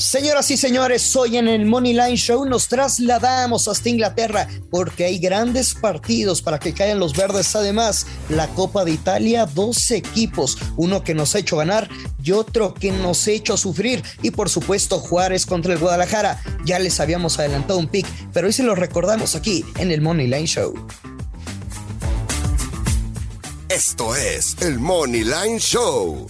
Señoras y señores, hoy en el Money Line Show nos trasladamos hasta Inglaterra porque hay grandes partidos para que caigan los verdes. Además, la Copa de Italia, dos equipos, uno que nos ha hecho ganar y otro que nos ha hecho sufrir. Y por supuesto, Juárez contra el Guadalajara. Ya les habíamos adelantado un pick, pero hoy se lo recordamos aquí en el Money Line Show. Esto es el Money Line Show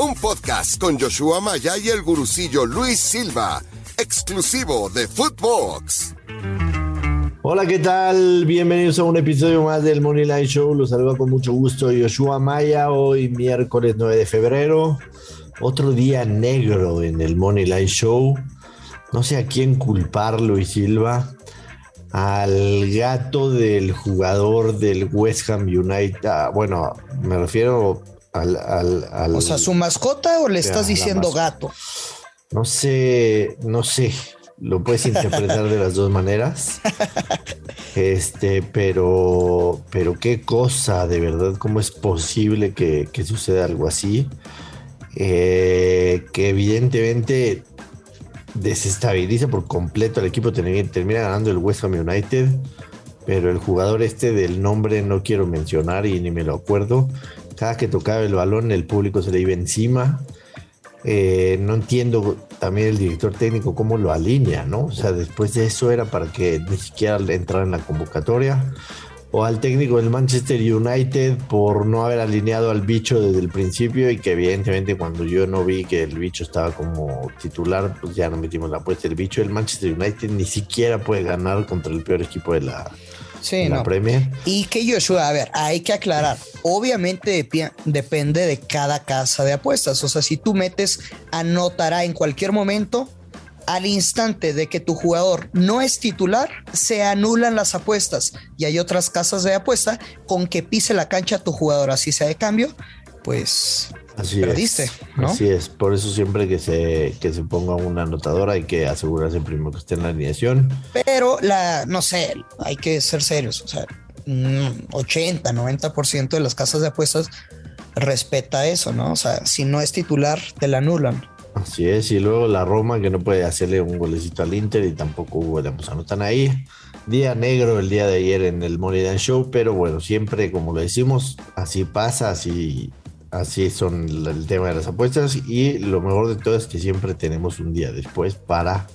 un podcast con Joshua Maya y el gurucillo Luis Silva, exclusivo de Footbox. Hola, ¿qué tal? Bienvenidos a un episodio más del Money Line Show. Los saludo con mucho gusto Joshua Maya. Hoy miércoles 9 de febrero. Otro día negro en el Money Line Show. No sé a quién culpar, Luis Silva. Al gato del jugador del West Ham United. Ah, bueno, me refiero al, o sea, su mascota o le estás diciendo gato. No sé, no sé. Lo puedes interpretar de las dos maneras. Este, pero, pero qué cosa, de verdad, cómo es posible que, suceda algo así. Eh, que evidentemente desestabiliza por completo al equipo, termina ganando el West Ham United, pero el jugador este del nombre no quiero mencionar y ni me lo acuerdo, cada que tocaba el balón el público se le iba encima. Eh, no entiendo también el director técnico cómo lo alinea, ¿no? O sea, después de eso era para que ni siquiera entrara en la convocatoria. O al técnico del Manchester United por no haber alineado al bicho desde el principio y que evidentemente cuando yo no vi que el bicho estaba como titular, pues ya no metimos la apuesta. El bicho del Manchester United ni siquiera puede ganar contra el peor equipo de la, Sí, no. Y que Joshua, a ver, hay que aclarar. Obviamente depende de cada casa de apuestas. O sea, si tú metes, anotará en cualquier momento, al instante de que tu jugador no es titular, se anulan las apuestas. Y hay otras casas de apuesta con que pise la cancha tu jugador, así sea de cambio, pues Así es. Así es. Por eso siempre que se, que se ponga una anotadora hay que asegurarse primero que esté en la alineación. Pero la, no sé, hay que ser serios. O sea, 80, 90% de las casas de apuestas respeta eso, ¿no? O sea, si no es titular, te la anulan. Así es, y luego la Roma que no puede hacerle un golecito al Inter y tampoco Hugo pues anotan ahí. Día negro el día de ayer en el Money Show, pero bueno, siempre como lo decimos, así pasa, así Así son el tema de las apuestas y lo mejor de todo es que siempre tenemos un día después para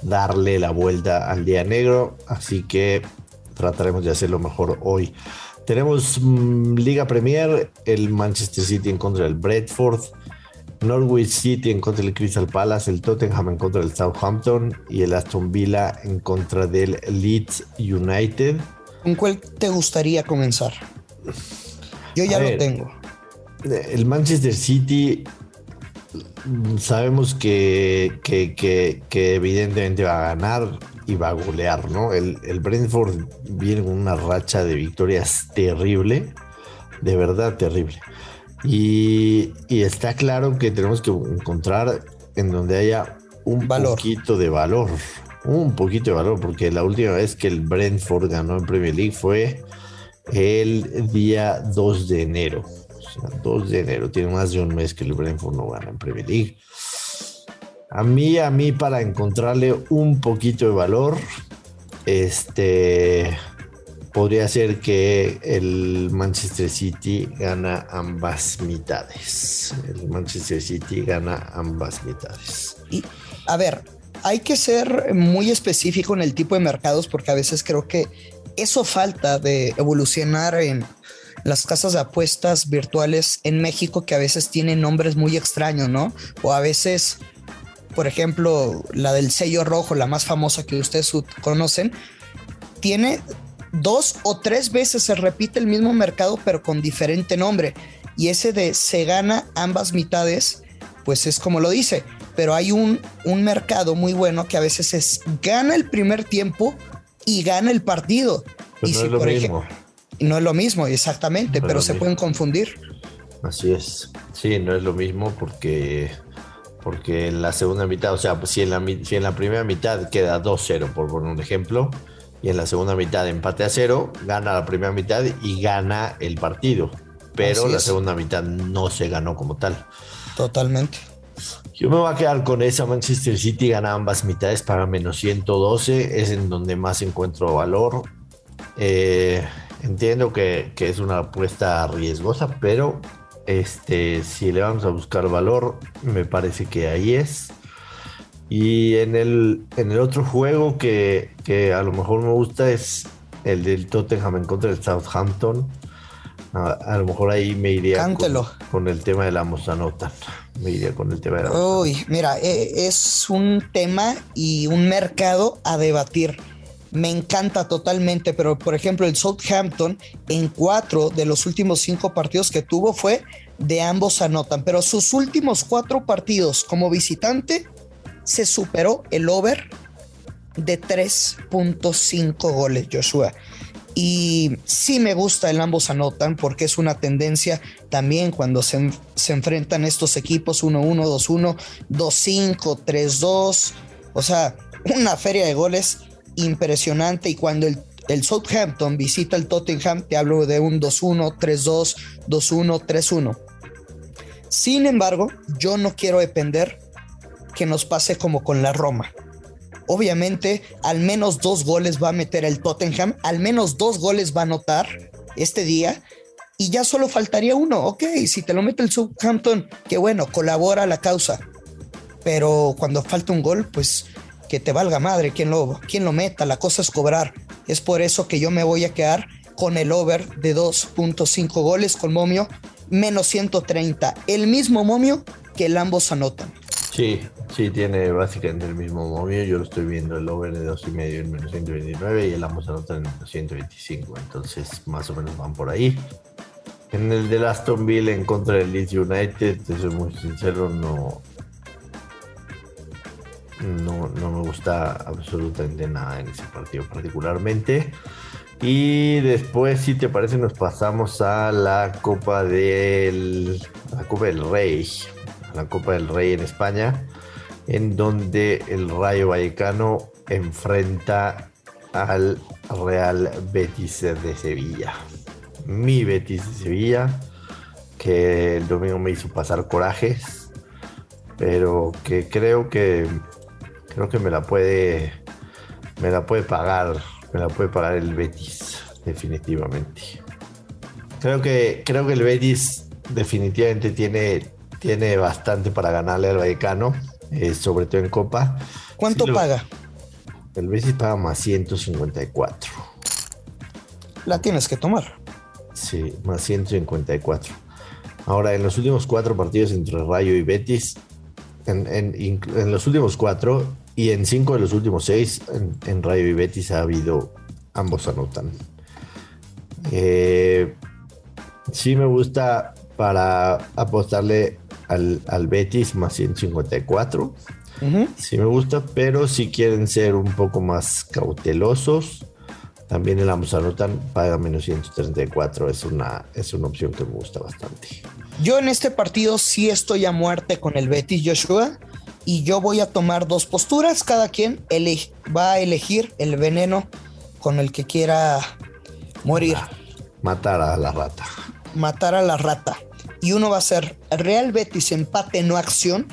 darle la vuelta al día negro, así que trataremos de hacerlo mejor hoy. Tenemos mm, Liga Premier, el Manchester City en contra del Bradford, Norwich City en contra del Crystal Palace, el Tottenham en contra del Southampton y el Aston Villa en contra del Leeds United. ¿Con cuál te gustaría comenzar? Yo ya lo tengo el Manchester City sabemos que, que, evidentemente va a ganar y va a golear, ¿no? El, el Brentford viene con una racha de victorias terrible, de verdad terrible. Y, está claro que tenemos que encontrar en donde haya un poquito de valor, un poquito de valor, porque la última vez que el Brentford ganó en Premier League fue el día 2 de enero. 2 de enero, tiene más de un mes que el Brentford no gana en Premier League. A mí, a mí, para encontrarle un poquito de valor, este podría ser que el Manchester City gana ambas mitades. El Manchester City gana ambas mitades. Y a ver, hay que ser muy específico en el tipo de mercados porque a veces creo que eso falta de evolucionar en las casas de apuestas virtuales en México que a veces tienen nombres muy extraños, ¿no? O a veces, por ejemplo, la del sello rojo, la más famosa que ustedes conocen, tiene dos o tres veces se repite el mismo mercado pero con diferente nombre. Y ese de se gana ambas mitades, pues es como lo dice, pero hay un, un mercado muy bueno que a veces es gana el primer tiempo y gana el partido. y si, por ejemplo, no es lo mismo, exactamente, pero se pueden confundir. Así es. Sí, no es lo mismo porque, porque en la segunda mitad, o sea, si en la, si en la primera mitad queda 2-0, por poner un ejemplo, y en la segunda mitad empate a cero, gana la primera mitad y gana el partido. Pero la segunda mitad no se ganó como tal. Totalmente. Yo me voy a quedar con esa. Manchester City gana ambas mitades para menos 112. Es en donde más encuentro valor. Eh, entiendo que, que, es una apuesta riesgosa, pero este, si le vamos a buscar valor, me parece que ahí es. Y en el, en el otro juego que, que a lo mejor me gusta es el del Tottenham en contra del Southampton. A, lo mejor ahí me iría con, el tema de la Mozanota. Me iría con el tema de la Uy, mira, e, es un tema y un mercado a debatir. Me encanta totalmente, pero por ejemplo, el Southampton en cuatro de los últimos cinco partidos que tuvo fue de ambos anotan, pero sus últimos cuatro partidos como visitante se superó el over de 3.5 goles, Joshua. Y sí me gusta el ambos anotan porque es una tendencia también cuando se, enfrentan estos equipos 1-1, 2-1, 2-5, 3-2. O sea, una feria de goles impresionante. Y cuando el, el Southampton visita el Tottenham, te hablo de un 2-1, 3-2, 2-1, 3-1. Sin embargo, yo no quiero depender que nos pase como con la Roma. Obviamente, al menos dos goles va a meter el Tottenham, al menos dos goles va a anotar este día y ya solo faltaría uno. Ok, si te lo mete el Southampton, que bueno, colabora la causa. Pero cuando falta un gol, pues que te valga madre quien lo, quien lo meta. La cosa es cobrar. Es por eso que yo me voy a quedar con el over de 2.5 goles con momio menos 130. El mismo momio que el ambos anotan. Sí, sí, tiene básicamente el mismo momio. Yo lo estoy viendo el over de 2.5 en menos 129 y el ambos anotan en menos 125. Entonces, más o menos van por ahí. En el de Aston Villa en contra del Leeds United, te soy muy sincero, no, no, no me gusta absolutamente nada en ese partido particularmente. Y después, si te parece, nos pasamos a la Copa del, la Copa del Rey la Copa del Rey en España, en donde el Rayo Vallecano enfrenta al Real Betis de Sevilla. Mi Betis de Sevilla, que el domingo me hizo pasar corajes, pero que creo que creo que me la puede me la puede pagar, me la puede pagar el Betis definitivamente. Creo que creo que el Betis definitivamente tiene tiene bastante para ganarle al Vallecano, eh, sobre todo en Copa. ¿Cuánto paga? El Betis paga más 154. La tienes que tomar. Sí, más 154. Ahora, en los últimos cuatro partidos entre Rayo y Betis, en, los últimos cuatro y en cinco de los últimos seis, en, Rayo y Betis ha habido, ambos anotan. Eh, sí me gusta para apostarle al, Betis más 154. si me gusta, pero si quieren ser un poco más cautelosos, también el Ambos anotan paga menos 134. Es una, es una opción que me gusta bastante. Yo en este partido sí estoy a muerte con el Betis Joshua y yo voy a tomar dos posturas. Cada quien va a elegir el veneno con el que quiera morir. Matar a la rata. Matar a la rata y uno va a ser Real Betis empate no acción,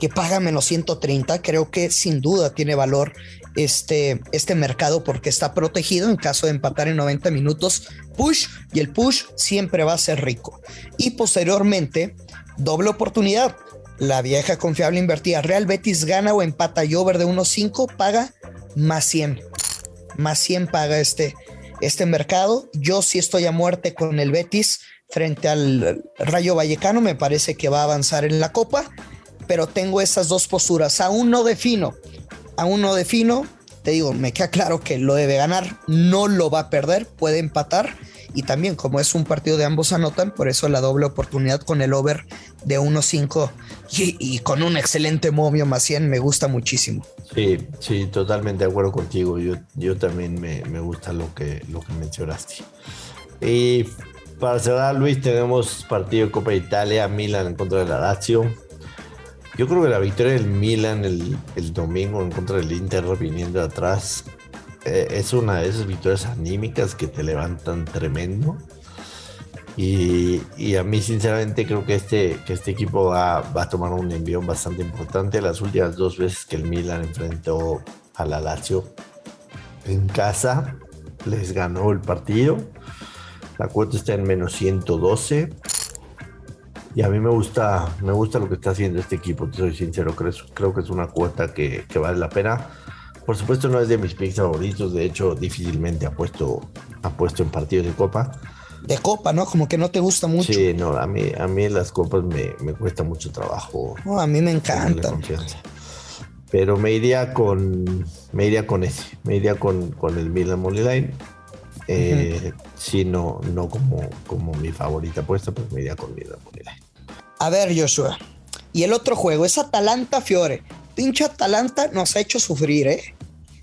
que paga menos 130. Creo que sin duda tiene valor este, este mercado porque está protegido en caso de empatar en 90 minutos. Push y el push siempre va a ser rico. Y posteriormente, doble oportunidad. La vieja confiable invertida. Real Betis gana o empata. Y over de 1.5 paga más 100. Más 100 paga este, este mercado. Yo sí estoy a muerte con el Betis frente al Rayo Vallecano, me parece que va a avanzar en la Copa, pero tengo esas dos posturas, aún no defino, aún no defino, te digo, me queda claro que lo debe ganar, no lo va a perder, puede empatar y también como es un partido de ambos anotan, por eso la doble oportunidad con el over de 1-5 y, con un excelente movio más 100 me gusta muchísimo. Sí, sí, totalmente de acuerdo contigo, yo, yo también me, me gusta lo que, lo que mencionaste. Y para cerrar, Luis, tenemos partido de Copa Italia, Milan en contra de la Lazio. Yo creo que la victoria del Milan el, domingo en contra del Inter viniendo de atrás eh, es una de esas victorias anímicas que te levantan tremendo. Y, a mí sinceramente creo que este, que este equipo va, va, a tomar un envión bastante importante. Las últimas dos veces que el Milan enfrentó a la Lazio en casa, les ganó el partido. La cuota está en menos 112. Y a mí me gusta, me gusta lo que está haciendo este equipo, soy sincero, creo, creo que es una cuota que, vale la pena. Por supuesto no es de mis picks favoritos, de hecho difícilmente apuesto, apuesto en partidos de copa. De copa, ¿no? Como que no te gusta mucho. Sí, no, a mí, a mí las copas me, me cuesta mucho trabajo. No, a mí me encantan. Pero me iría con, me iría con ese, me iría con, con el Milan Moneyline. Eh, Sí, no, no como, como mi favorita apuesta, pues me iría con Milan Moneyline. A ver, Joshua. Y el otro juego es Atalanta Fiore. Pinche Atalanta nos ha hecho sufrir, ¿eh?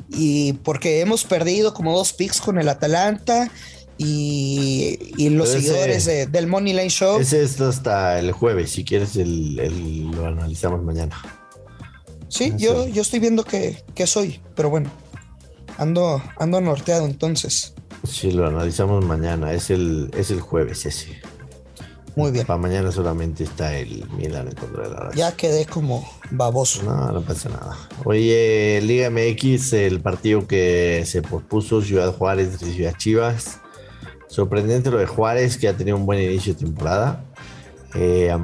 Y porque hemos perdido como dos picks con el Atalanta y, y los seguidores del Moneyline Show. Ese es hasta el jueves. Si quieres, el, lo analizamos mañana. Sí, yo, yo estoy viendo que, soy, pero bueno, ando, ando norteado entonces. Sí, lo analizamos mañana, es el, es el jueves ese. Muy bien. Para mañana solamente está el Milan en contra de la Ya quedé como baboso. No, no pasa nada. Oye, Liga MX, el partido que se pospuso, Ciudad Juárez a Chivas. Sorprendente lo de Juárez, que ha tenido un buen inicio de temporada. Eh,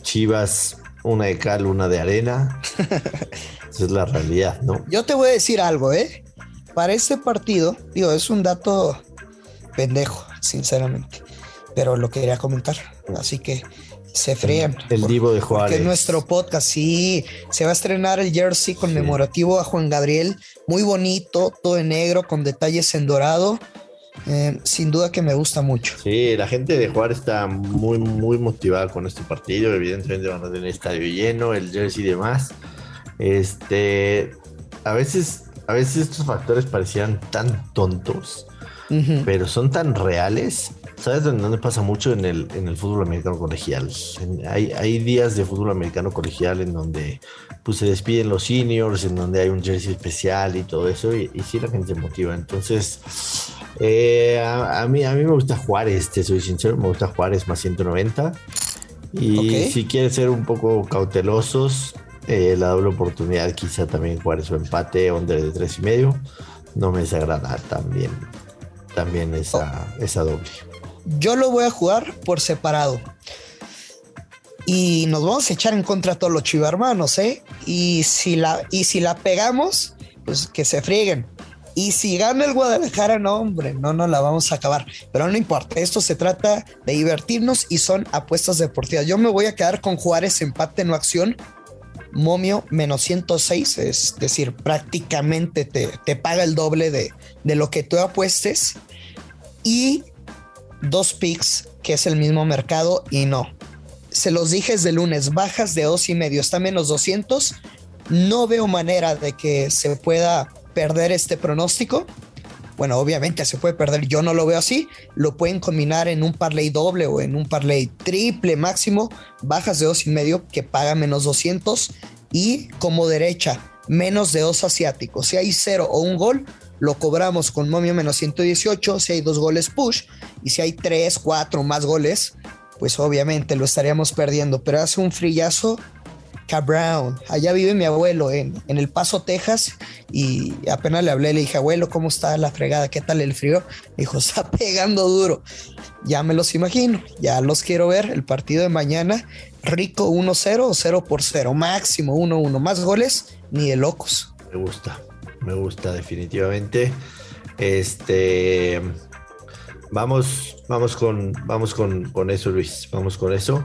Chivas una de cal, una de arena. Esa es la realidad, ¿no? Yo te voy a decir algo, ¿eh? Para este partido, digo, es un dato pendejo, sinceramente, pero lo quería comentar. Así que se frean. El, Divo de Juárez. Porque nuestro podcast, sí, se va a estrenar el jersey conmemorativo a Juan Gabriel, muy bonito, todo en negro, con detalles en dorado. Eh, sin duda que me gusta mucho. Sí, la gente de Juárez está muy, muy motivada con este partido. Evidentemente van a tener estadio lleno, el jersey y demás. Este, a veces, a veces estos factores parecían tan tontos, pero son tan reales. ¿Sabes dónde pasa mucho? En el, en el fútbol americano colegial. hay, hay días de fútbol americano colegial en donde pues, se despiden los seniors, en donde hay un jersey especial y todo eso, y, y sí la gente se motiva. Entonces, eh, a, mí, a mí me gusta Juárez, te soy sincero, me gusta Juárez más 190. Y si quieres ser un poco cautelosos, eh, la doble oportunidad quizá también Juárez o empate, under de tres y medio. No me desagrada también, también esa, oh. esa doble. Yo lo voy a jugar por separado. Y nos vamos a echar en contra a todos los chivarmanos, ¿eh? Y si la, y si la pegamos, pues que se frieguen. Y si gana el Guadalajara, no, hombre, no nos la vamos a acabar. Pero no importa, esto se trata de divertirnos y son apuestas deportivas. Yo me voy a quedar con Juárez empate no acción. Momio menos 106, es decir, prácticamente te, te paga el doble de, de lo que tú apuestes. Y dos picks, que es el mismo mercado, y no. Se los dije desde lunes, bajas de dos y medio, está menos 200. No veo manera de que se pueda perder este pronóstico. Bueno, obviamente se puede perder, yo no lo veo así. Lo pueden combinar en un parlay doble o en un parlay triple máximo, bajas de dos y medio que paga menos 200 y como derecha, menos de dos asiáticos. Si hay cero o un gol, lo cobramos con momio menos 118. Si hay dos goles, push. Y si hay tres, cuatro más goles, pues obviamente lo estaríamos perdiendo. Pero hace un frillazo Brown. Allá vive mi abuelo en, en, El Paso, Texas. Y apenas le hablé, le dije, abuelo, ¿cómo está la fregada? ¿Qué tal el frío? dijo, está pegando duro. Ya me los imagino, ya los quiero ver. El partido de mañana, rico 1-0 o 0 por 0, máximo 1-1. Más goles, ni de locos. Me gusta, me gusta definitivamente. Este. Vamos, vamos con, vamos con, eso, Luis. Vamos con eso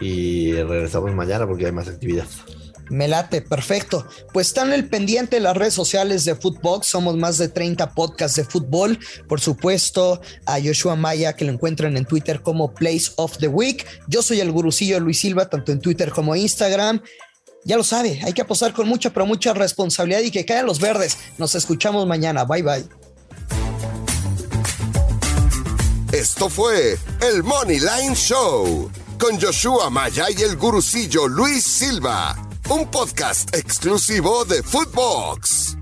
y regresamos mañana porque hay más actividad. Me late, perfecto. Pues están el pendiente las redes sociales de Footbox. Somos más de 30 podcasts de fútbol. Por supuesto, a Joshua Maya, que lo encuentran en Twitter como Place of the Week. Yo soy el gurucillo Luis Silva, tanto en Twitter como Instagram. Ya lo sabe, hay que apostar con mucha, pero mucha responsabilidad y que caigan los verdes. Nos escuchamos mañana. Bye bye. Esto fue el Money Line Show con Joshua Maya y el gurucillo Luis Silva, un podcast exclusivo de Footbox.